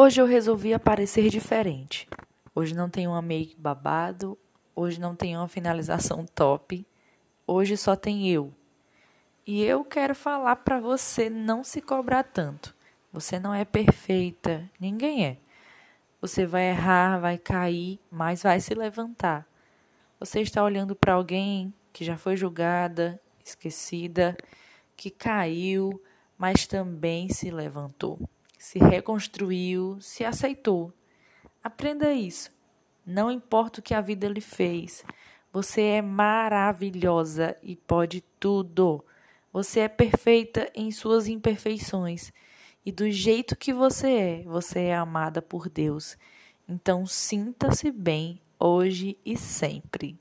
Hoje eu resolvi aparecer diferente. Hoje não tem uma make babado, hoje não tem uma finalização top, hoje só tem eu. E eu quero falar para você não se cobrar tanto. Você não é perfeita, ninguém é. Você vai errar, vai cair, mas vai se levantar. Você está olhando para alguém que já foi julgada, esquecida, que caiu, mas também se levantou, se reconstruiu, se aceitou. Aprenda isso. Não importa o que a vida lhe fez, você é maravilhosa e pode tudo. Você é perfeita em suas imperfeições. E do jeito que você é, você é amada por Deus. Então sinta-se bem hoje e sempre.